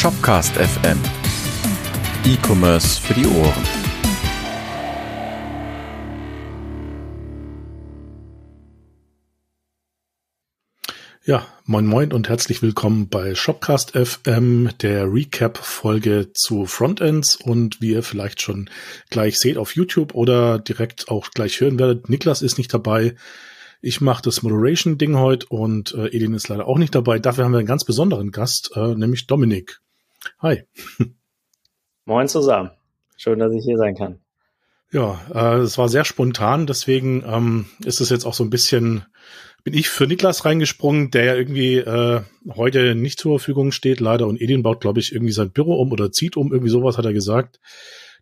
Shopcast FM. E-Commerce für die Ohren. Ja, moin moin und herzlich willkommen bei Shopcast FM, der Recap-Folge zu Frontends und wie ihr vielleicht schon gleich seht auf YouTube oder direkt auch gleich hören werdet, Niklas ist nicht dabei. Ich mache das Moderation-Ding heute und äh, Edin ist leider auch nicht dabei. Dafür haben wir einen ganz besonderen Gast, äh, nämlich Dominik. Hi. Moin zusammen. Schön, dass ich hier sein kann. Ja, äh, es war sehr spontan, deswegen ähm, ist es jetzt auch so ein bisschen, bin ich für Niklas reingesprungen, der ja irgendwie äh, heute nicht zur Verfügung steht, leider. Und Edin baut, glaube ich, irgendwie sein Büro um oder zieht um, irgendwie sowas hat er gesagt.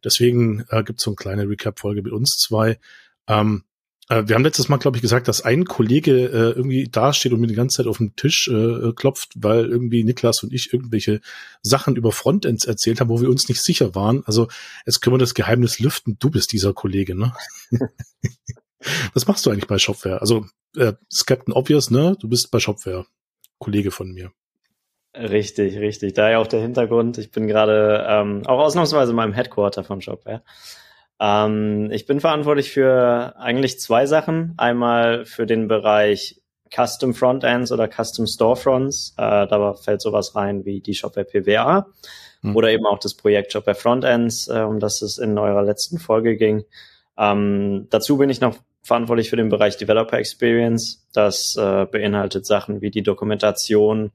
Deswegen äh, gibt es so eine kleine Recap-Folge mit uns zwei. Ähm, äh, wir haben letztes Mal, glaube ich, gesagt, dass ein Kollege äh, irgendwie dasteht und mir die ganze Zeit auf den Tisch äh, klopft, weil irgendwie Niklas und ich irgendwelche Sachen über Frontends erzählt haben, wo wir uns nicht sicher waren. Also jetzt können wir das Geheimnis lüften. Du bist dieser Kollege, ne? Was machst du eigentlich bei Shopware? Also äh, ist Captain Obvious, ne? Du bist bei Shopware, Kollege von mir. Richtig, richtig. Daher auch der Hintergrund. Ich bin gerade ähm, auch ausnahmsweise in meinem Headquarter von Shopware. Ähm, ich bin verantwortlich für eigentlich zwei Sachen. Einmal für den Bereich Custom Frontends oder Custom Storefronts. Äh, da fällt sowas rein wie die Shopware PWA mhm. oder eben auch das Projekt Shopware Frontends, äh, um das es in eurer letzten Folge ging. Ähm, dazu bin ich noch verantwortlich für den Bereich Developer Experience. Das äh, beinhaltet Sachen wie die Dokumentation,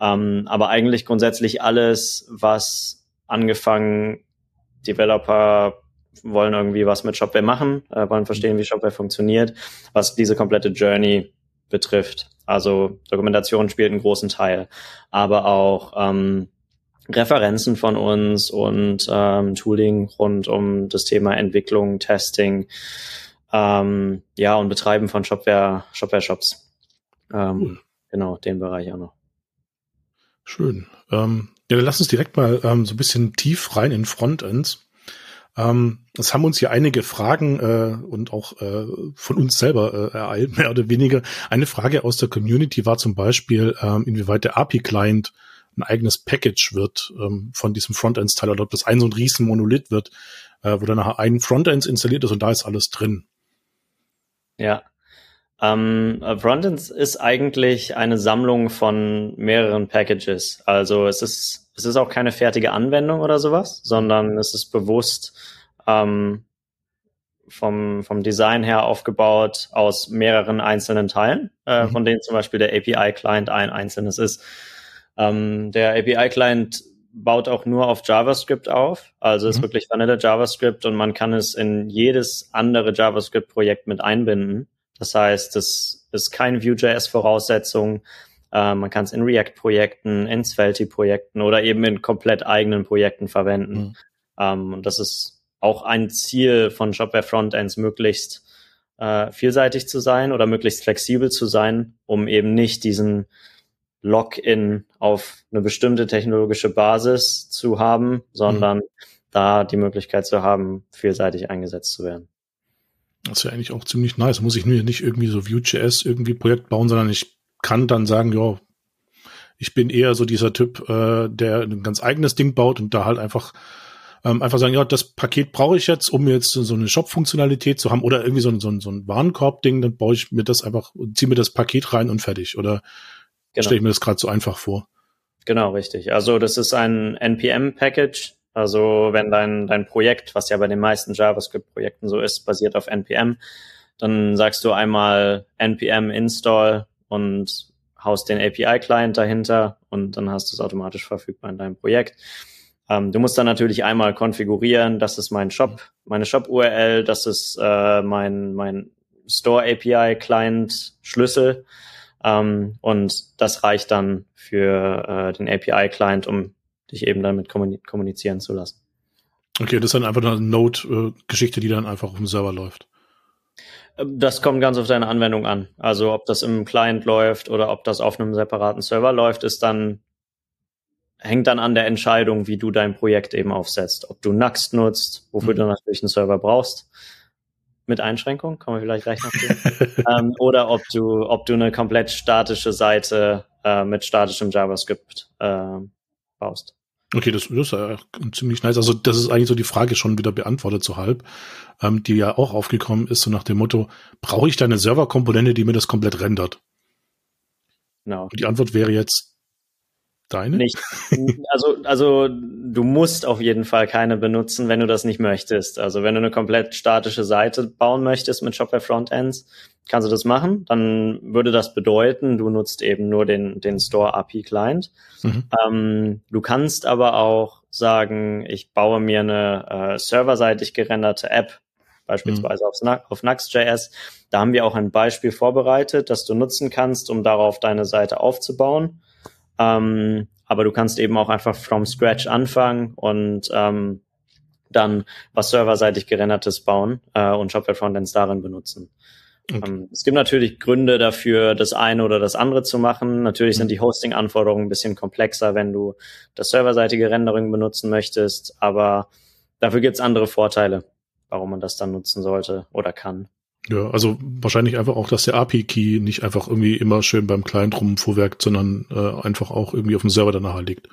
ähm, aber eigentlich grundsätzlich alles, was angefangen Developer wollen irgendwie was mit Shopware machen, äh, wollen verstehen, wie Shopware funktioniert, was diese komplette Journey betrifft. Also Dokumentation spielt einen großen Teil, aber auch ähm, Referenzen von uns und ähm, Tooling rund um das Thema Entwicklung, Testing, ähm, ja und Betreiben von Shopware, Shopware Shops. Ähm, cool. Genau, den Bereich auch noch. Schön. Ähm, ja, dann lass uns direkt mal ähm, so ein bisschen tief rein in Frontends. Ähm, es haben uns hier einige Fragen äh, und auch äh, von uns selber äh, ereilt, mehr oder weniger. Eine Frage aus der Community war zum Beispiel, ähm, inwieweit der API-Client ein eigenes Package wird ähm, von diesem Frontends-Teil oder ob das ein so ein riesen Monolith wird, äh, wo dann nachher ein Frontends installiert ist und da ist alles drin. Ja. Ähm, Frontends ist eigentlich eine Sammlung von mehreren Packages. Also es ist es ist auch keine fertige Anwendung oder sowas, sondern es ist bewusst ähm, vom, vom Design her aufgebaut aus mehreren einzelnen Teilen, äh, mhm. von denen zum Beispiel der API-Client ein einzelnes ist. Ähm, der API-Client baut auch nur auf JavaScript auf, also mhm. ist wirklich Vanilla JavaScript und man kann es in jedes andere JavaScript-Projekt mit einbinden. Das heißt, es ist kein Vue.js-Voraussetzung. Äh, man kann es in React-Projekten, in Svelte-Projekten oder eben in komplett eigenen Projekten verwenden. Mhm. Ähm, und das ist auch ein Ziel von Shopware Frontends, möglichst äh, vielseitig zu sein oder möglichst flexibel zu sein, um eben nicht diesen Login auf eine bestimmte technologische Basis zu haben, sondern mhm. da die Möglichkeit zu haben, vielseitig eingesetzt zu werden. Das ist ja eigentlich auch ziemlich nice. Muss ich nur nicht irgendwie so Vue.js irgendwie Projekt bauen, sondern ich kann dann sagen, ja, ich bin eher so dieser Typ, äh, der ein ganz eigenes Ding baut und da halt einfach ähm, einfach sagen, ja, das Paket brauche ich jetzt, um jetzt so eine Shop-Funktionalität zu haben oder irgendwie so ein, so ein, so ein Warenkorb-Ding, dann baue ich mir das einfach, ziehe mir das Paket rein und fertig. Oder genau. stelle ich mir das gerade so einfach vor? Genau, richtig. Also das ist ein NPM-Package. Also wenn dein, dein Projekt, was ja bei den meisten JavaScript-Projekten so ist, basiert auf NPM, dann sagst du einmal NPM install und haust den API-Client dahinter und dann hast du es automatisch verfügbar in deinem Projekt. Ähm, du musst dann natürlich einmal konfigurieren, das ist mein Shop, meine Shop-URL, das ist äh, mein, mein Store-API-Client-Schlüssel ähm, und das reicht dann für äh, den API-Client, um dich eben damit kommunizieren zu lassen. Okay, das ist dann einfach eine Node-Geschichte, die dann einfach auf dem Server läuft. Das kommt ganz auf deine Anwendung an. Also ob das im Client läuft oder ob das auf einem separaten Server läuft, ist dann hängt dann an der Entscheidung, wie du dein Projekt eben aufsetzt. Ob du Nuxt nutzt, wofür mhm. du natürlich einen Server brauchst, mit Einschränkung, kommen wir vielleicht gleich noch zu. ähm, oder ob du, ob du eine komplett statische Seite äh, mit statischem JavaScript äh, baust. Okay, das, ist ja ziemlich nice. Also das ist eigentlich so die Frage schon wieder beantwortet so halb, ähm, die ja auch aufgekommen ist, so nach dem Motto, brauche ich da eine Serverkomponente, die mir das komplett rendert? Genau. Und die Antwort wäre jetzt Deine? Nicht. Also, also du musst auf jeden Fall keine benutzen, wenn du das nicht möchtest. Also wenn du eine komplett statische Seite bauen möchtest mit Shopware Frontends, kannst du das machen. Dann würde das bedeuten, du nutzt eben nur den, den Store API Client. Mhm. Ähm, du kannst aber auch sagen, ich baue mir eine äh, serverseitig gerenderte App, beispielsweise mhm. auf, auf Nux.js. Da haben wir auch ein Beispiel vorbereitet, das du nutzen kannst, um darauf deine Seite aufzubauen. Ähm, aber du kannst eben auch einfach from scratch anfangen und ähm, dann was serverseitig gerendertes bauen äh, und Shopware Frontends darin benutzen. Okay. Ähm, es gibt natürlich Gründe dafür, das eine oder das andere zu machen. Natürlich mhm. sind die Hosting-Anforderungen ein bisschen komplexer, wenn du das serverseitige Rendering benutzen möchtest, aber dafür gibt es andere Vorteile, warum man das dann nutzen sollte oder kann. Ja, also wahrscheinlich einfach auch, dass der API-Key nicht einfach irgendwie immer schön beim Client rumfuhrwerkt, sondern äh, einfach auch irgendwie auf dem Server dann nachher liegt.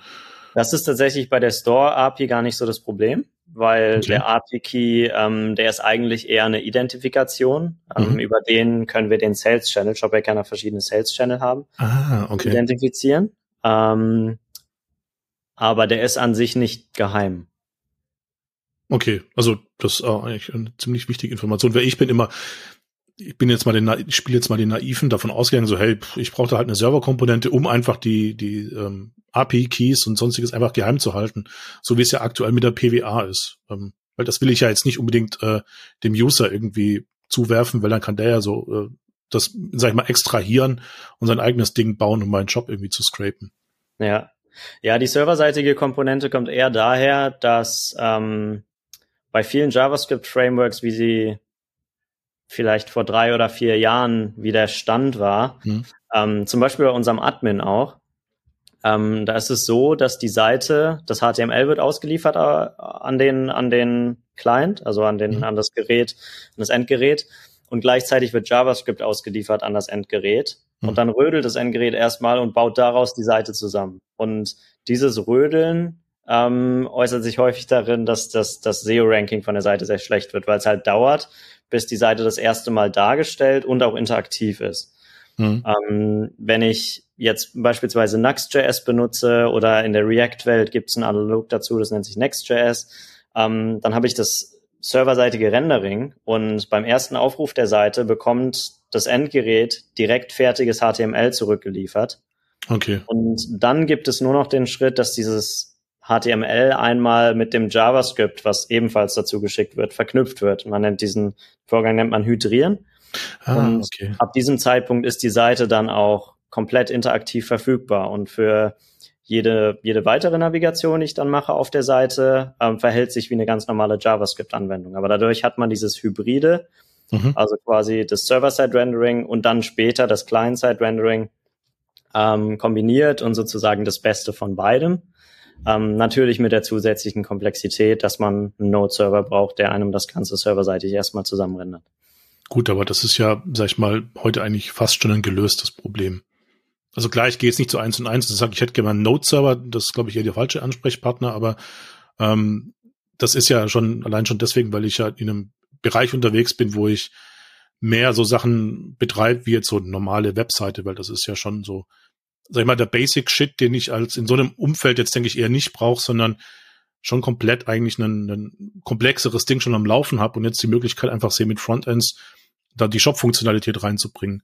Das ist tatsächlich bei der Store-API gar nicht so das Problem, weil okay. der API-Key, ähm, der ist eigentlich eher eine Identifikation. Ähm, mhm. Über den können wir den Sales-Channel, Shopware kann ja verschiedene Sales-Channel haben, ah, okay. identifizieren. Ähm, aber der ist an sich nicht geheim. Okay, also das ist eigentlich eine ziemlich wichtige Information, weil ich bin immer, ich bin jetzt mal den, ich spiele jetzt mal den Naiven davon ausgegangen, so hey, ich brauche da halt eine Serverkomponente, um einfach die die ähm, API-Keys und sonstiges einfach geheim zu halten, so wie es ja aktuell mit der PWA ist. Ähm, weil das will ich ja jetzt nicht unbedingt äh, dem User irgendwie zuwerfen, weil dann kann der ja so äh, das, sag ich mal, extrahieren und sein eigenes Ding bauen, um meinen Job irgendwie zu scrapen. Ja. Ja, die serverseitige Komponente kommt eher daher, dass ähm, bei vielen JavaScript-Frameworks, wie sie vielleicht vor drei oder vier Jahren wie der Stand war, mhm. ähm, zum Beispiel bei unserem Admin auch, ähm, da ist es so, dass die Seite, das HTML wird ausgeliefert äh, an den, an den Client, also an den, mhm. an das Gerät, an das Endgerät. Und gleichzeitig wird JavaScript ausgeliefert an das Endgerät. Mhm. Und dann rödelt das Endgerät erstmal und baut daraus die Seite zusammen. Und dieses Rödeln ähm, äußert sich häufig darin, dass das, das SEO-Ranking von der Seite sehr schlecht wird, weil es halt dauert, bis die Seite das erste Mal dargestellt und auch interaktiv ist. Mhm. Ähm, wenn ich jetzt beispielsweise Nuxt.js benutze oder in der React-Welt gibt es ein Analog dazu, das nennt sich Next.js, ähm, dann habe ich das serverseitige Rendering und beim ersten Aufruf der Seite bekommt das Endgerät direkt fertiges HTML zurückgeliefert. Okay. Und dann gibt es nur noch den Schritt, dass dieses HTML einmal mit dem JavaScript, was ebenfalls dazu geschickt wird, verknüpft wird. Man nennt diesen Vorgang nennt man Hydrieren. Ah, und okay. ab diesem Zeitpunkt ist die Seite dann auch komplett interaktiv verfügbar und für jede, jede weitere Navigation, die ich dann mache auf der Seite, ähm, verhält sich wie eine ganz normale JavaScript-Anwendung. Aber dadurch hat man dieses Hybride, mhm. also quasi das Server-Side-Rendering und dann später das Client-Side-Rendering ähm, kombiniert und sozusagen das Beste von beidem. Ähm, natürlich mit der zusätzlichen Komplexität, dass man einen Node-Server braucht, der einem das Ganze serverseitig erstmal zusammenrendert. Gut, aber das ist ja, sag ich mal, heute eigentlich fast schon ein gelöstes Problem. Also klar, ich gehe jetzt nicht zu eins und eins und sage, ich hätte gerne einen Node-Server, das ist, glaube ich, eher der falsche Ansprechpartner, aber ähm, das ist ja schon allein schon deswegen, weil ich ja in einem Bereich unterwegs bin, wo ich mehr so Sachen betreibe, wie jetzt so eine normale Webseite, weil das ist ja schon so sag ich mal, der Basic Shit, den ich als in so einem Umfeld jetzt denke ich eher nicht brauche, sondern schon komplett eigentlich ein, ein komplexeres Ding schon am Laufen habe und jetzt die Möglichkeit einfach sehe mit Frontends da die Shop-Funktionalität reinzubringen.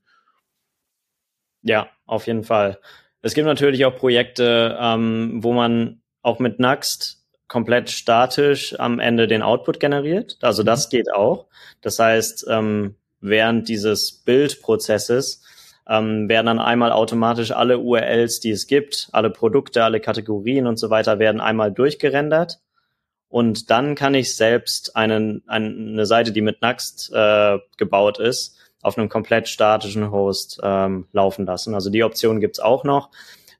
Ja, auf jeden Fall. Es gibt natürlich auch Projekte, ähm, wo man auch mit Nuxt komplett statisch am Ende den Output generiert. Also das mhm. geht auch. Das heißt, ähm, während dieses Bildprozesses ähm, werden dann einmal automatisch alle URLs, die es gibt, alle Produkte, alle Kategorien und so weiter, werden einmal durchgerendert. Und dann kann ich selbst einen, eine Seite, die mit Nuxt äh, gebaut ist, auf einem komplett statischen Host ähm, laufen lassen. Also die Option gibt's auch noch,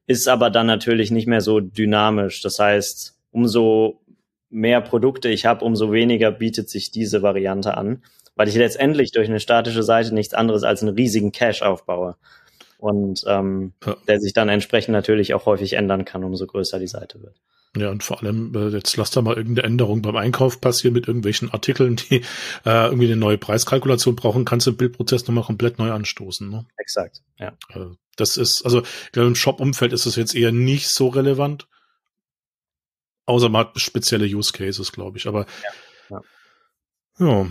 ist aber dann natürlich nicht mehr so dynamisch. Das heißt, umso mehr Produkte ich habe, umso weniger bietet sich diese Variante an weil ich letztendlich durch eine statische Seite nichts anderes als einen riesigen Cache aufbaue. Und ähm, ja. der sich dann entsprechend natürlich auch häufig ändern kann, umso größer die Seite wird. Ja, und vor allem, äh, jetzt lass da mal irgendeine Änderung beim Einkauf passieren mit irgendwelchen Artikeln, die äh, irgendwie eine neue Preiskalkulation brauchen, kannst du den Bildprozess nochmal komplett neu anstoßen. Ne? Exakt, ja. Äh, das ist, also ich glaube, im Shop-Umfeld ist das jetzt eher nicht so relevant. Außer man hat spezielle Use Cases, glaube ich. Aber ja. ja. ja.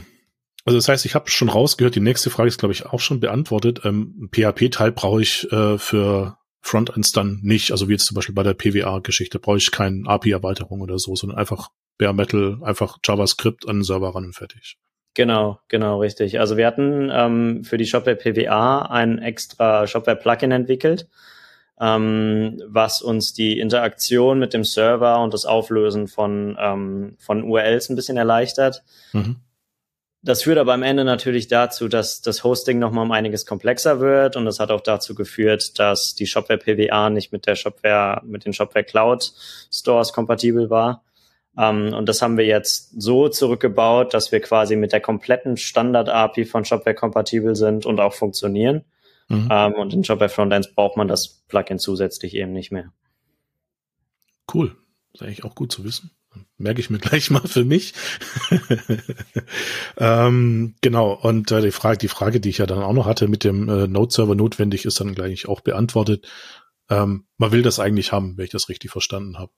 Also das heißt, ich habe schon rausgehört, die nächste Frage ist, glaube ich, auch schon beantwortet. Ähm, PHP-Teil brauche ich äh, für Frontends dann nicht, also wie jetzt zum Beispiel bei der PWA-Geschichte, brauche ich keine API-Erweiterung oder so, sondern einfach Bare Metal, einfach JavaScript an den Server ran und fertig. Genau, genau, richtig. Also wir hatten ähm, für die Shopware PWA ein extra Shopware-Plugin entwickelt, ähm, was uns die Interaktion mit dem Server und das Auflösen von, ähm, von URLs ein bisschen erleichtert. Mhm. Das führt aber am Ende natürlich dazu, dass das Hosting nochmal um einiges komplexer wird und das hat auch dazu geführt, dass die Shopware PWA nicht mit der Shopware, mit den Shopware Cloud Stores kompatibel war. Um, ähm, und das haben wir jetzt so zurückgebaut, dass wir quasi mit der kompletten Standard-API von Shopware kompatibel sind und auch funktionieren. Mhm. Um, ähm, und in Shopware Frontends braucht man das Plugin zusätzlich eben nicht mehr. Cool. Das ist eigentlich auch gut zu wissen. Merke ich mir gleich mal für mich. ähm, genau, und äh, die, Frage, die Frage, die ich ja dann auch noch hatte mit dem äh, Node-Server notwendig, ist dann gleich auch beantwortet. Ähm, man will das eigentlich haben, wenn ich das richtig verstanden habe.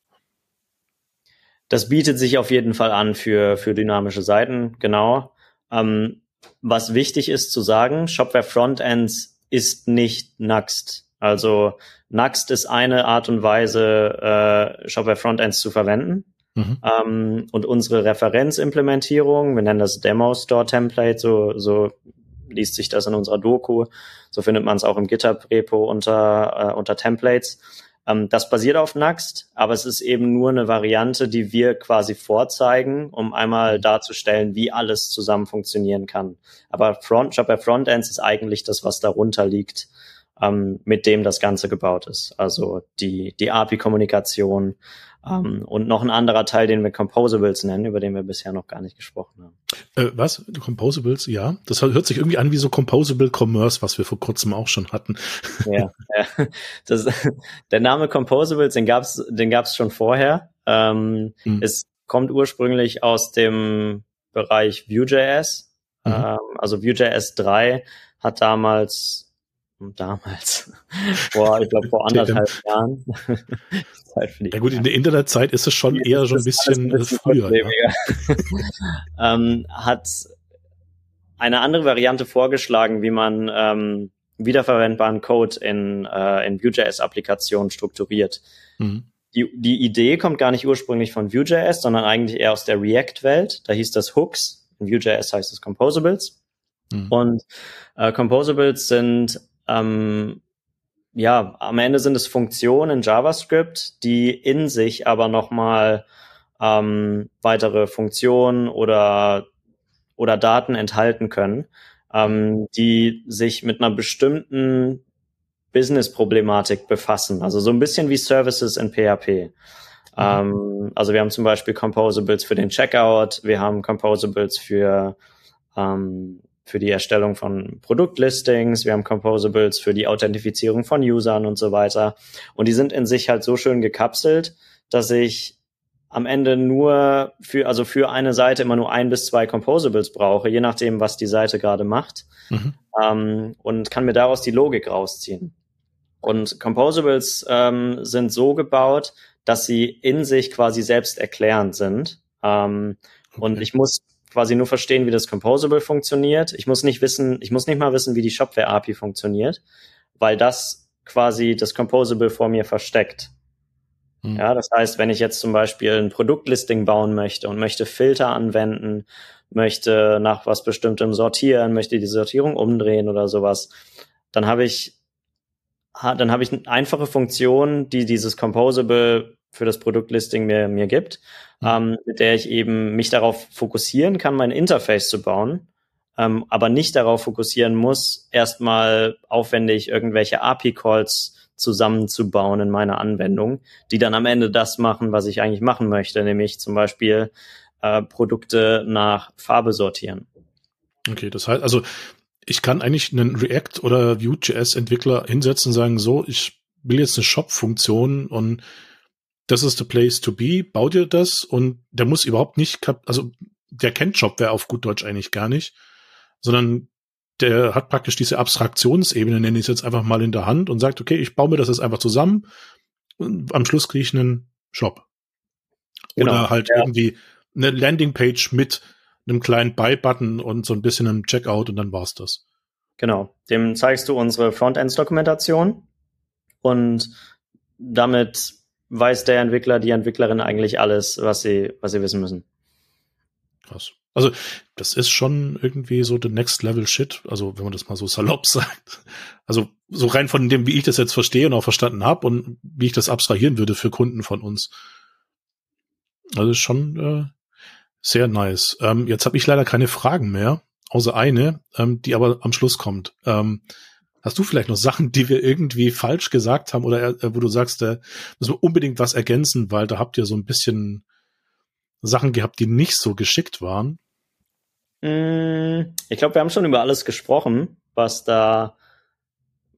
Das bietet sich auf jeden Fall an für, für dynamische Seiten, genau. Ähm, was wichtig ist zu sagen, Shopware Frontends ist nicht Nuxt. Also Nuxt ist eine Art und Weise, äh, Shopware Frontends zu verwenden. Mhm. Ähm, und unsere Referenzimplementierung, wir nennen das Demo Store Template, so, so liest sich das in unserer Doku, so findet man es auch im GitHub-Repo unter, äh, unter Templates. Ähm, das basiert auf Nuxt, aber es ist eben nur eine Variante, die wir quasi vorzeigen, um einmal darzustellen, wie alles zusammen funktionieren kann. Aber Front, bei Frontends ist eigentlich das, was darunter liegt, ähm, mit dem das Ganze gebaut ist. Also die, die API-Kommunikation, um, ähm, und noch ein anderer Teil, den wir Composables nennen, über den wir bisher noch gar nicht gesprochen haben. Äh, was? Composables, ja. Das hört sich irgendwie an wie so Composable Commerce, was wir vor kurzem auch schon hatten. Ja, ja. Das, der Name Composables, den gab's, den gab's schon vorher. Ähm, mhm. Es kommt ursprünglich aus dem Bereich Vue.js. Mhm. Ähm, also Vue.js 3 hat damals damals, vor, ich glaube, vor anderthalb Jahren. ja gut, in der Internetzeit ist es schon ja, eher so ein bisschen, ein bisschen früher. Ja. ähm, hat eine andere Variante vorgeschlagen, wie man ähm, wiederverwendbaren Code in, äh, in Vue.js-Applikationen strukturiert. Mhm. Die, die Idee kommt gar nicht ursprünglich von Vue.js, sondern eigentlich eher aus der React-Welt. Da hieß das Hooks. In Vue.js heißt es Composables. Mhm. Und äh, Composables sind ähm, ja, am Ende sind es Funktionen in JavaScript, die in sich aber nochmal ähm, weitere Funktionen oder, oder Daten enthalten können, ähm, die sich mit einer bestimmten Business-Problematik befassen. Also so ein bisschen wie Services in PHP. Mhm. Ähm, also wir haben zum Beispiel Composables für den Checkout, wir haben Composables für ähm, für die Erstellung von Produktlistings, wir haben Composables für die Authentifizierung von Usern und so weiter. Und die sind in sich halt so schön gekapselt, dass ich am Ende nur für, also für eine Seite immer nur ein bis zwei Composables brauche, je nachdem, was die Seite gerade macht. Mhm. Ähm, und kann mir daraus die Logik rausziehen. Und Composables ähm, sind so gebaut, dass sie in sich quasi selbst erklärend sind. Ähm, okay. Und ich muss quasi nur verstehen, wie das Composable funktioniert. Ich muss nicht wissen, ich muss nicht mal wissen, wie die Shopware API funktioniert, weil das quasi das Composable vor mir versteckt. Mhm. Ja, das heißt, wenn ich jetzt zum Beispiel ein Produktlisting bauen möchte und möchte Filter anwenden, möchte nach was Bestimmtem sortieren, möchte die Sortierung umdrehen oder sowas, dann habe ich dann habe ich einfache Funktionen, die dieses Composable für das Produktlisting mir, mir gibt, mhm. ähm, mit der ich eben mich darauf fokussieren kann, mein Interface zu bauen, ähm, aber nicht darauf fokussieren muss, erstmal aufwendig irgendwelche API-Calls zusammenzubauen in meiner Anwendung, die dann am Ende das machen, was ich eigentlich machen möchte, nämlich zum Beispiel äh, Produkte nach Farbe sortieren. Okay, das heißt also, ich kann eigentlich einen React oder Vue.js Entwickler hinsetzen und sagen, so, ich will jetzt eine Shop-Funktion und das ist the place to be, bau dir das und der muss überhaupt nicht, also der kennt Shopware auf gut Deutsch eigentlich gar nicht, sondern der hat praktisch diese Abstraktionsebene, nenne ich es jetzt einfach mal in der Hand und sagt, okay, ich baue mir das jetzt einfach zusammen und am Schluss kriege ich einen Shop. Genau, Oder halt ja. irgendwie eine Landingpage mit einem kleinen Buy-Button und so ein bisschen einem Checkout und dann war's das. Genau. Dem zeigst du unsere Frontends-Dokumentation und damit weiß der Entwickler, die Entwicklerin eigentlich alles, was sie, was sie wissen müssen. Krass. Also, das ist schon irgendwie so the next level shit. Also, wenn man das mal so salopp sagt. Also, so rein von dem, wie ich das jetzt verstehe und auch verstanden habe und wie ich das abstrahieren würde für Kunden von uns. Also, schon äh, sehr nice. Ähm, jetzt habe ich leider keine Fragen mehr, außer eine, ähm, die aber am Schluss kommt. Ähm, hast du vielleicht noch Sachen, die wir irgendwie falsch gesagt haben oder äh, wo du sagst, da äh, müssen wir unbedingt was ergänzen, weil da habt ihr so ein bisschen Sachen gehabt, die nicht so geschickt waren? Mm, ich glaube, wir haben schon über alles gesprochen, was da,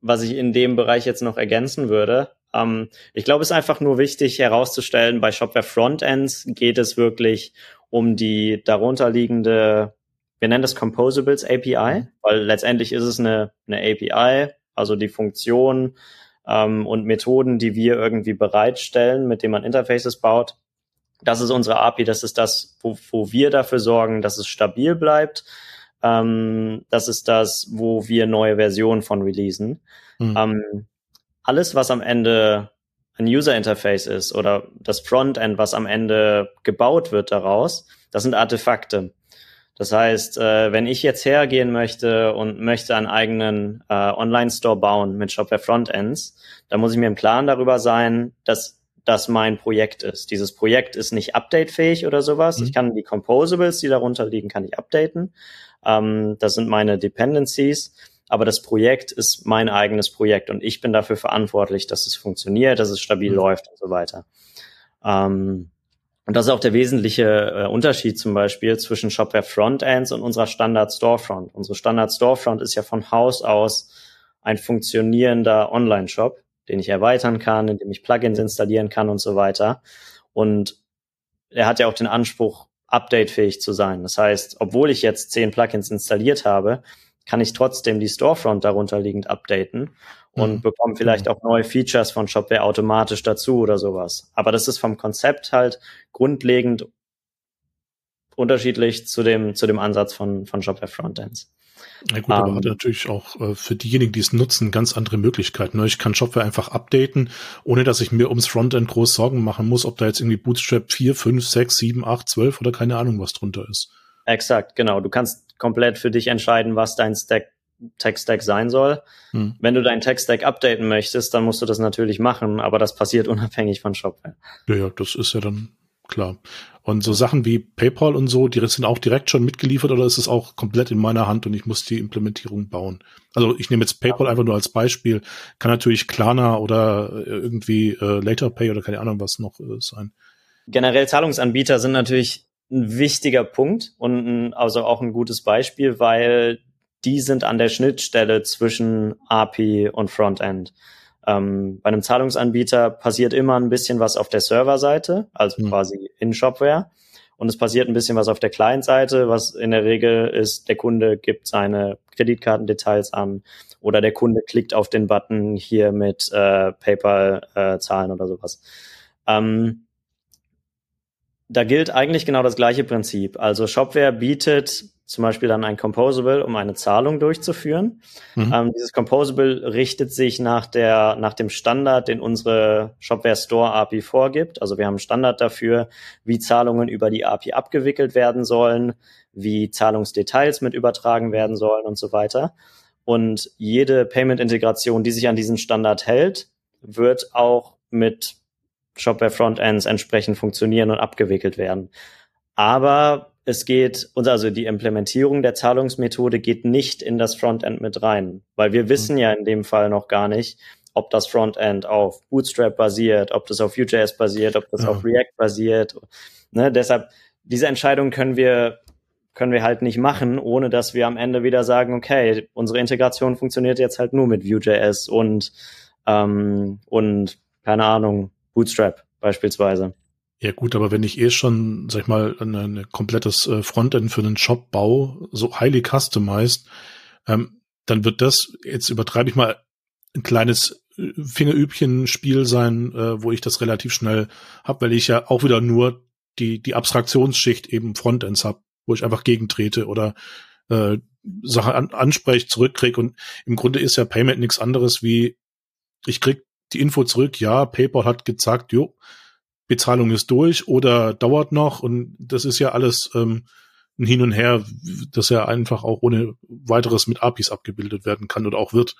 was ich in dem Bereich jetzt noch ergänzen würde. Ähm, ich glaube, es ist einfach nur wichtig herauszustellen, bei Shopware Frontends geht es wirklich um die darunterliegende, wir nennen das Composables API, mhm. weil letztendlich ist es eine, eine API, also die Funktion ähm, und Methoden, die wir irgendwie bereitstellen, mit denen man Interfaces baut. Das ist unsere API, das ist das, wo, wo wir dafür sorgen, dass es stabil bleibt. Ähm, das ist das, wo wir neue Versionen von releasen. Mhm. Ähm, alles, was am Ende ein User Interface ist oder das Frontend, was am Ende gebaut wird daraus, das sind Artefakte. Das heißt, äh, wenn ich jetzt hergehen möchte und möchte einen eigenen äh, Online-Store bauen mit Shopware Frontends, dann muss ich mir im Klaren darüber sein, dass das mein Projekt ist. Dieses Projekt ist nicht updatefähig oder sowas. Mhm. Ich kann die Composables, die darunter liegen, kann ich updaten. Ähm, das sind meine Dependencies aber das Projekt ist mein eigenes Projekt und ich bin dafür verantwortlich, dass es funktioniert, dass es stabil mhm. läuft und so weiter. Ähm, und das ist auch der wesentliche äh, Unterschied zum Beispiel zwischen Shopware Frontends und unserer Standard Storefront. Unsere Standard Storefront ist ja von Haus aus ein funktionierender Online-Shop, den ich erweitern kann, in dem ich Plugins installieren kann und so weiter. Und er hat ja auch den Anspruch, updatefähig zu sein. Das heißt, obwohl ich jetzt zehn Plugins installiert habe, kann ich trotzdem die Storefront darunter liegend updaten und mhm. bekomme vielleicht auch neue Features von Shopware automatisch dazu oder sowas. Aber das ist vom Konzept halt grundlegend unterschiedlich zu dem, zu dem Ansatz von, von Shopware Frontends. Ja gut, aber um, hat ähm. natürlich auch äh, für diejenigen, die es nutzen, ganz andere Möglichkeiten. Ne? Ich kann Shopware einfach updaten, ohne dass ich mir ums Frontend groß Sorgen machen muss, ob da jetzt irgendwie Bootstrap 4, 5, 6, 7, 8, 12 oder keine Ahnung was drunter ist. Exakt, genau. Du kannst komplett für dich entscheiden, was dein Stack Tech-Stack sein soll. Hm. Wenn du deinen Tech-Stack updaten möchtest, dann musst du das natürlich machen, aber das passiert unabhängig von Shopware. Ja, ja, das ist ja dann klar. Und so Sachen wie PayPal und so, die sind auch direkt schon mitgeliefert oder ist es auch komplett in meiner Hand und ich muss die Implementierung bauen? Also ich nehme jetzt PayPal einfach nur als Beispiel, kann natürlich Klarna oder irgendwie äh, LaterPay oder keine Ahnung was noch äh, sein. Generell Zahlungsanbieter sind natürlich ein wichtiger Punkt und ein, also auch ein gutes Beispiel, weil die sind an der Schnittstelle zwischen API und Frontend. Ähm, bei einem Zahlungsanbieter passiert immer ein bisschen was auf der Serverseite, also mhm. quasi in Shopware. Und es passiert ein bisschen was auf der Client-Seite, was in der Regel ist, der Kunde gibt seine Kreditkartendetails an oder der Kunde klickt auf den Button hier mit äh, PayPal äh, zahlen oder sowas. Ähm, da gilt eigentlich genau das gleiche Prinzip. Also Shopware bietet zum Beispiel dann ein Composable, um eine Zahlung durchzuführen. Mhm. Ähm, dieses Composable richtet sich nach der, nach dem Standard, den unsere Shopware Store API vorgibt. Also wir haben einen Standard dafür, wie Zahlungen über die API abgewickelt werden sollen, wie Zahlungsdetails mit übertragen werden sollen und so weiter. Und jede Payment-Integration, die sich an diesen Standard hält, wird auch mit Shopware Frontends entsprechend funktionieren und abgewickelt werden. Aber es geht, also die Implementierung der Zahlungsmethode geht nicht in das Frontend mit rein, weil wir wissen ja in dem Fall noch gar nicht, ob das Frontend auf Bootstrap basiert, ob das auf Vue.js basiert, ob das ja. auf React basiert. Ne, deshalb, diese Entscheidung können wir, können wir halt nicht machen, ohne dass wir am Ende wieder sagen, okay, unsere Integration funktioniert jetzt halt nur mit Vue.js und, ähm, und keine Ahnung, Bootstrap beispielsweise. Ja gut, aber wenn ich eh schon, sag ich mal, ein, ein komplettes äh, Frontend für einen Shop baue, so highly customized, ähm, dann wird das, jetzt übertreibe ich mal, ein kleines äh, Fingerübchen-Spiel sein, äh, wo ich das relativ schnell hab, weil ich ja auch wieder nur die, die Abstraktionsschicht eben Frontends hab, wo ich einfach gegentrete oder äh, Sache an, anspreche, zurückkriege. Und im Grunde ist ja Payment nichts anderes wie, ich krieg die Info zurück, ja, PayPal hat gesagt, jo, Bezahlung ist durch oder dauert noch und das ist ja alles ähm, ein Hin und Her, das ja einfach auch ohne weiteres mit APIs abgebildet werden kann oder auch wird.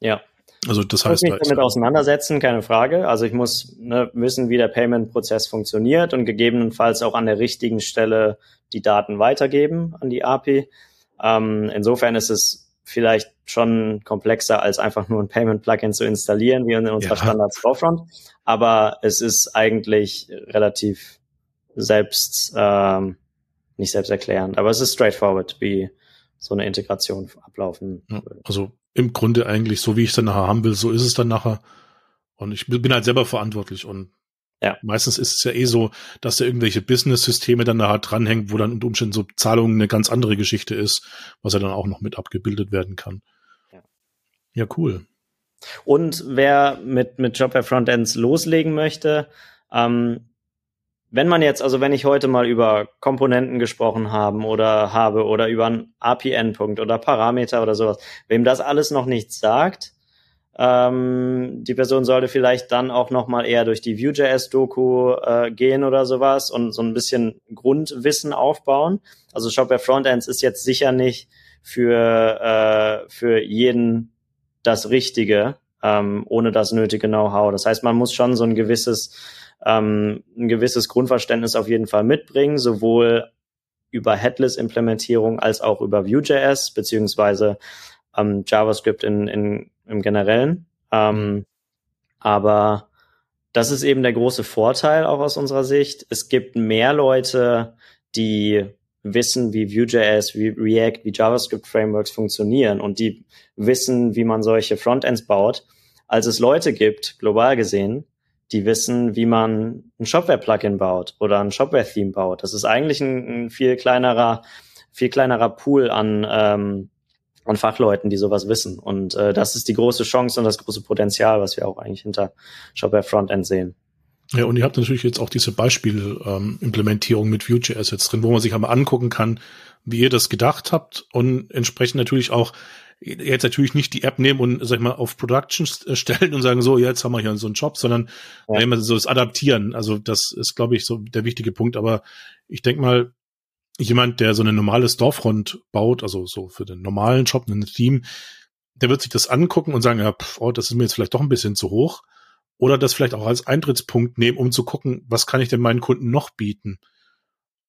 Ja. Also das heißt, ich muss mich damit auseinandersetzen, keine Frage. Also ich muss ne, wissen, wie der Payment-Prozess funktioniert und gegebenenfalls auch an der richtigen Stelle die Daten weitergeben an die API. Ähm, insofern ist es vielleicht schon komplexer, als einfach nur ein Payment-Plugin zu installieren, wie in unserer ja. Standard-Storefront. Aber es ist eigentlich relativ selbst, ähm, nicht selbsterklärend, aber es ist straightforward, wie so eine Integration ablaufen würde. Also im Grunde eigentlich so, wie ich es dann nachher haben will, so ist es dann nachher. Und ich bin halt selber verantwortlich und ja. meistens ist es ja eh so, dass da irgendwelche Business-Systeme dann da dranhängen, wo dann unter Umständen so Zahlungen eine ganz andere Geschichte ist, was ja dann auch noch mit abgebildet werden kann. Ja, cool. Und wer mit, mit Shopware Frontends loslegen möchte, ähm, wenn man jetzt, also wenn ich heute mal über Komponenten gesprochen haben oder habe oder über einen API-Endpunkt oder Parameter oder sowas, wem das alles noch nichts sagt, ähm, die Person sollte vielleicht dann auch noch mal eher durch die Vue.js-Doku äh, gehen oder sowas und so ein bisschen Grundwissen aufbauen. Also Shopware Frontends ist jetzt sicher nicht für, äh, für jeden das Richtige, ähm, ohne das nötige Know-how. Das heißt, man muss schon so ein gewisses ähm, ein gewisses Grundverständnis auf jeden Fall mitbringen, sowohl über Headless-Implementierung als auch über Vue.js beziehungsweise ähm, JavaScript in, in, im Generellen. Ähm, aber das ist eben der große Vorteil auch aus unserer Sicht. Es gibt mehr Leute, die wissen, wie Vue.js, wie React, wie JavaScript-Frameworks funktionieren und die wissen, wie man solche Frontends baut, als es Leute gibt, global gesehen, die wissen, wie man ein Shopware-Plugin baut oder ein Shopware-Theme baut. Das ist eigentlich ein, ein, viel kleinerer, viel kleinerer Pool an, ähm, an Fachleuten, die sowas wissen. Und äh, das ist die große Chance und das große Potenzial, was wir auch eigentlich hinter Shopware Frontend sehen. Ja, und ihr habt natürlich jetzt auch diese Beispielimplementierung ähm, mit Vue.js jetzt drin, wo man sich einmal angucken kann, wie ihr das gedacht habt und entsprechend natürlich auch jetzt natürlich nicht die App nehmen und sag ich mal auf Production äh, stellen und sagen so jetzt haben wir hier so einen Job, sondern ja. immer so das Adaptieren. Also das ist glaube ich so der wichtige Punkt. Aber ich denke mal jemand, der so eine normale Storefront baut, also so für den normalen Job, ein Team, der wird sich das angucken und sagen ja, pff, oh, das ist mir jetzt vielleicht doch ein bisschen zu hoch. Oder das vielleicht auch als Eintrittspunkt nehmen, um zu gucken, was kann ich denn meinen Kunden noch bieten?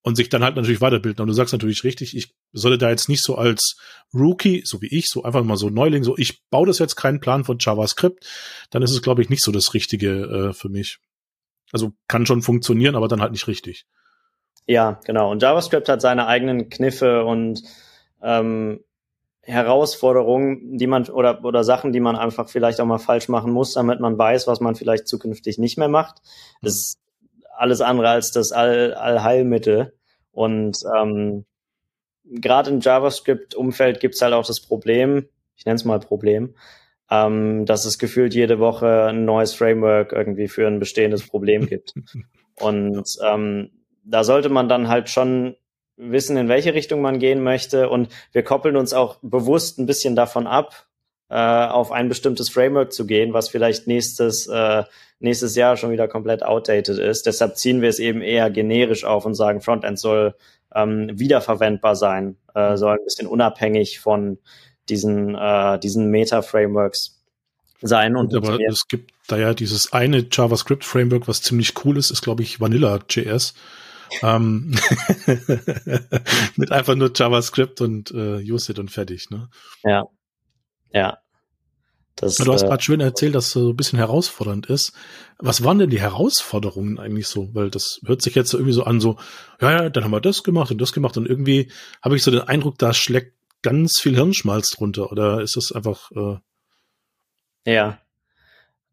und sich dann halt natürlich weiterbilden. Und du sagst natürlich richtig, ich sollte da jetzt nicht so als Rookie, so wie ich, so einfach mal so Neuling, so ich baue das jetzt keinen Plan von JavaScript, dann ist es, glaube ich, nicht so das Richtige äh, für mich. Also kann schon funktionieren, aber dann halt nicht richtig. Ja, genau. Und JavaScript hat seine eigenen Kniffe und ähm, Herausforderungen, die man oder oder Sachen, die man einfach vielleicht auch mal falsch machen muss, damit man weiß, was man vielleicht zukünftig nicht mehr macht. Das mhm. ist alles andere als das All Allheilmittel. Und ähm, gerade im JavaScript-Umfeld gibt's halt auch das Problem, ich nenne es mal Problem, ähm, dass es gefühlt jede Woche ein neues Framework irgendwie für ein bestehendes Problem gibt. Und ähm, da sollte man dann halt schon wissen, in welche Richtung man gehen möchte. Und wir koppeln uns auch bewusst ein bisschen davon ab, äh, auf ein bestimmtes Framework zu gehen, was vielleicht nächstes, äh, nächstes Jahr schon wieder komplett outdated ist. Deshalb ziehen wir es eben eher generisch auf und sagen, Frontend soll ähm, wiederverwendbar sein, äh, mhm. soll ein bisschen unabhängig von diesen, äh, diesen Meta-Frameworks sein. Und, aber es gibt da ja dieses eine JavaScript-Framework, was ziemlich cool ist, ist, glaube ich, Vanilla.js. ähm, mit einfach nur JavaScript und äh, use it und fertig, ne? Ja. Ja. Das, du hast äh, gerade schön erzählt, dass es so ein bisschen herausfordernd ist. Was waren denn die Herausforderungen eigentlich so? Weil das hört sich jetzt irgendwie so an, so, ja, ja, dann haben wir das gemacht und das gemacht und irgendwie habe ich so den Eindruck, da schlägt ganz viel Hirnschmalz drunter oder ist das einfach. Äh ja.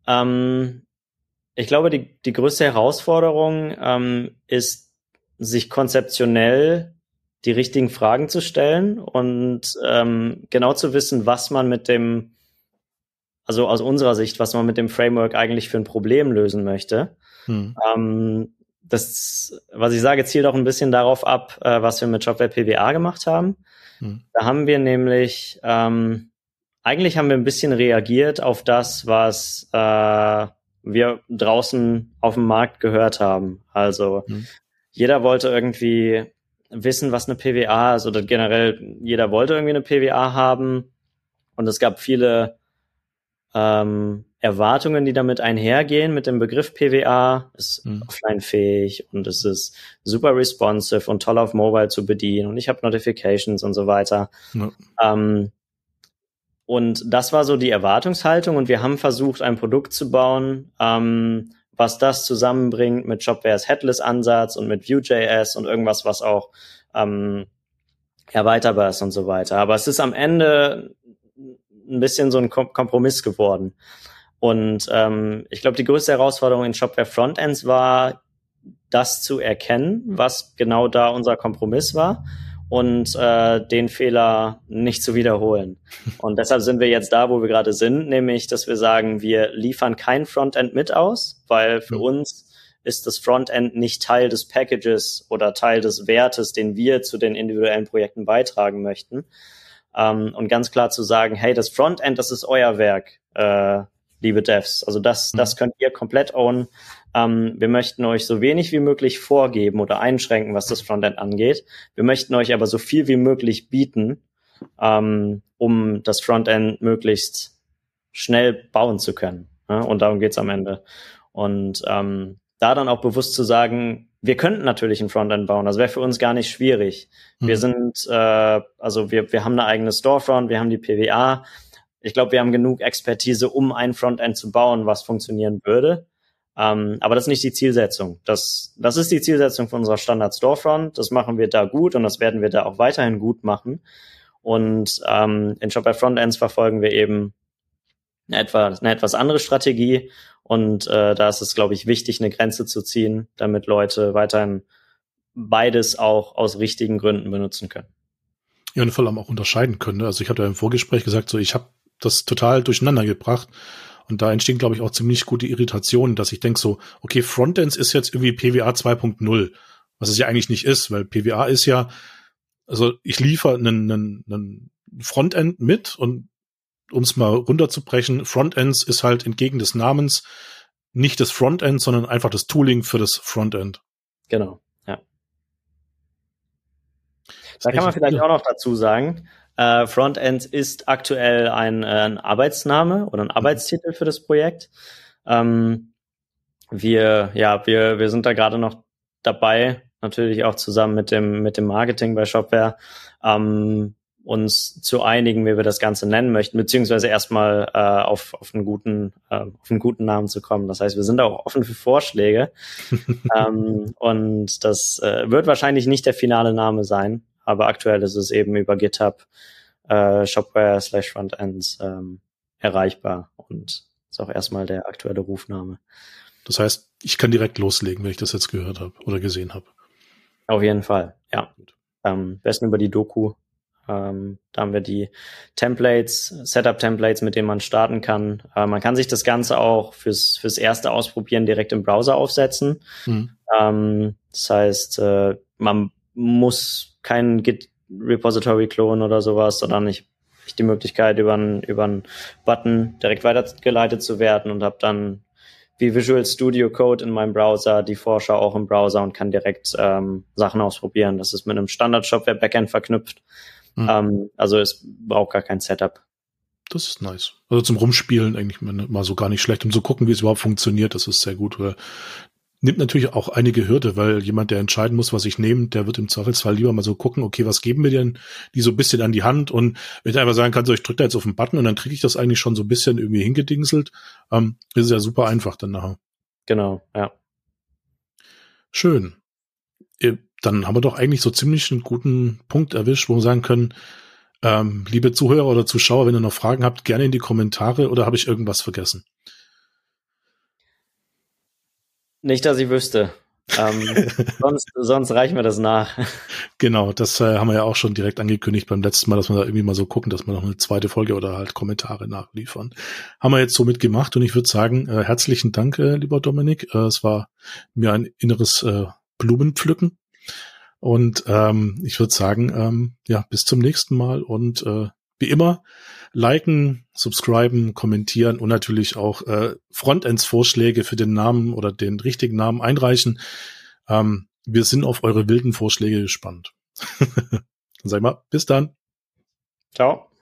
Ähm, ich glaube, die, die größte Herausforderung ähm, ist, sich konzeptionell die richtigen Fragen zu stellen und ähm, genau zu wissen, was man mit dem, also aus unserer Sicht, was man mit dem Framework eigentlich für ein Problem lösen möchte. Hm. Ähm, das, was ich sage, zielt auch ein bisschen darauf ab, äh, was wir mit Shopware PWA gemacht haben. Hm. Da haben wir nämlich, ähm, eigentlich haben wir ein bisschen reagiert auf das, was äh, wir draußen auf dem Markt gehört haben. Also hm. Jeder wollte irgendwie wissen, was eine PWA ist oder generell jeder wollte irgendwie eine PWA haben. Und es gab viele ähm, Erwartungen, die damit einhergehen mit dem Begriff PWA. Es ist hm. offline-fähig und es ist super responsive und toll auf Mobile zu bedienen und ich habe Notifications und so weiter. Ja. Ähm, und das war so die Erwartungshaltung und wir haben versucht, ein Produkt zu bauen, ähm, was das zusammenbringt mit Shopwares Headless-Ansatz und mit Vue.js und irgendwas, was auch ähm, erweiterbar ist und so weiter. Aber es ist am Ende ein bisschen so ein Kompromiss geworden. Und ähm, ich glaube, die größte Herausforderung in Shopware Frontends war, das zu erkennen, was genau da unser Kompromiss war und äh, den Fehler nicht zu wiederholen. Und deshalb sind wir jetzt da, wo wir gerade sind, nämlich, dass wir sagen, wir liefern kein Frontend mit aus, weil für mhm. uns ist das Frontend nicht Teil des Packages oder Teil des Wertes, den wir zu den individuellen Projekten beitragen möchten. Ähm, und ganz klar zu sagen, hey, das Frontend, das ist euer Werk, äh, liebe Devs. Also das, mhm. das könnt ihr komplett own. Ähm, wir möchten euch so wenig wie möglich vorgeben oder einschränken, was das Frontend angeht. Wir möchten euch aber so viel wie möglich bieten, ähm, um das Frontend möglichst schnell bauen zu können. Ja? Und darum geht's am Ende. Und ähm, da dann auch bewusst zu sagen, wir könnten natürlich ein Frontend bauen. Das wäre für uns gar nicht schwierig. Mhm. Wir sind, äh, also wir, wir haben eine eigene Storefront, wir haben die PWA. Ich glaube, wir haben genug Expertise, um ein Frontend zu bauen, was funktionieren würde. Ähm, aber das ist nicht die Zielsetzung. Das, das ist die Zielsetzung von unserer Standard Storefront. Das machen wir da gut und das werden wir da auch weiterhin gut machen. Und ähm, in Shopify Frontends verfolgen wir eben eine, etwa, eine etwas andere Strategie. Und äh, da ist es, glaube ich, wichtig, eine Grenze zu ziehen, damit Leute weiterhin beides auch aus richtigen Gründen benutzen können. Ja, und vor allem auch unterscheiden können. Ne? Also ich habe ja im Vorgespräch gesagt, so ich habe das total durcheinander gebracht und da entstehen, glaube ich, auch ziemlich gute Irritationen, dass ich denke so, okay, Frontends ist jetzt irgendwie PWA 2.0, was es ja eigentlich nicht ist, weil PWA ist ja, also ich liefere einen, einen, einen Frontend mit und um es mal runterzubrechen, Frontends ist halt entgegen des Namens nicht das Frontend, sondern einfach das Tooling für das Frontend. Genau, ja. Da kann man vielleicht auch noch dazu sagen, äh, Frontend ist aktuell ein, äh, ein Arbeitsname oder ein mhm. Arbeitstitel für das Projekt. Ähm, wir, ja, wir, wir sind da gerade noch dabei, natürlich auch zusammen mit dem, mit dem Marketing bei Shopware, ähm, uns zu einigen, wie wir das Ganze nennen möchten, beziehungsweise erstmal äh, auf, auf, einen guten, äh, auf einen guten Namen zu kommen. Das heißt, wir sind auch offen für Vorschläge. ähm, und das äh, wird wahrscheinlich nicht der finale Name sein, aber aktuell ist es eben über GitHub äh, Shopware slash Frontends ähm, erreichbar und ist auch erstmal der aktuelle Rufname. Das heißt, ich kann direkt loslegen, wenn ich das jetzt gehört habe oder gesehen habe. Auf jeden Fall, ja. Ähm, besten über die Doku. Ähm, da haben wir die Templates, Setup-Templates, mit denen man starten kann. Äh, man kann sich das Ganze auch fürs, fürs erste Ausprobieren direkt im Browser aufsetzen. Mhm. Ähm, das heißt, äh, man muss keinen Git Repository klonen oder sowas, sondern ich ich die Möglichkeit, über einen über einen Button direkt weitergeleitet zu werden und habe dann wie Visual Studio Code in meinem Browser, die Vorschau auch im Browser und kann direkt ähm, Sachen ausprobieren. Das ist mit einem Standard-Shopware Backend verknüpft. Mhm. Ähm, also es braucht gar kein Setup. Das ist nice. Also zum Rumspielen eigentlich mal so gar nicht schlecht, um zu gucken, wie es überhaupt funktioniert. Das ist sehr gut, weil nimmt natürlich auch einige Hürde, weil jemand, der entscheiden muss, was ich nehme, der wird im Zweifelsfall lieber mal so gucken, okay, was geben wir denn die so ein bisschen an die Hand und wenn ich einfach sagen kann, so ich drücke da jetzt auf den Button und dann kriege ich das eigentlich schon so ein bisschen irgendwie hingedingselt, ähm, ist ja super einfach dann nachher. Genau, ja. Schön. Äh, dann haben wir doch eigentlich so ziemlich einen guten Punkt erwischt, wo wir sagen können, ähm, liebe Zuhörer oder Zuschauer, wenn ihr noch Fragen habt, gerne in die Kommentare oder habe ich irgendwas vergessen? Nicht, dass ich wüsste. ähm, sonst, sonst reichen wir das nach. Genau, das äh, haben wir ja auch schon direkt angekündigt beim letzten Mal, dass wir da irgendwie mal so gucken, dass wir noch eine zweite Folge oder halt Kommentare nachliefern. Haben wir jetzt somit gemacht und ich würde sagen, äh, herzlichen Dank, äh, lieber Dominik. Äh, es war mir ein inneres äh, Blumenpflücken. Und ähm, ich würde sagen, ähm, ja, bis zum nächsten Mal und äh, wie immer, liken, subscriben, kommentieren und natürlich auch äh, Frontends-Vorschläge für den Namen oder den richtigen Namen einreichen. Ähm, wir sind auf eure wilden Vorschläge gespannt. dann sag ich mal, bis dann. Ciao.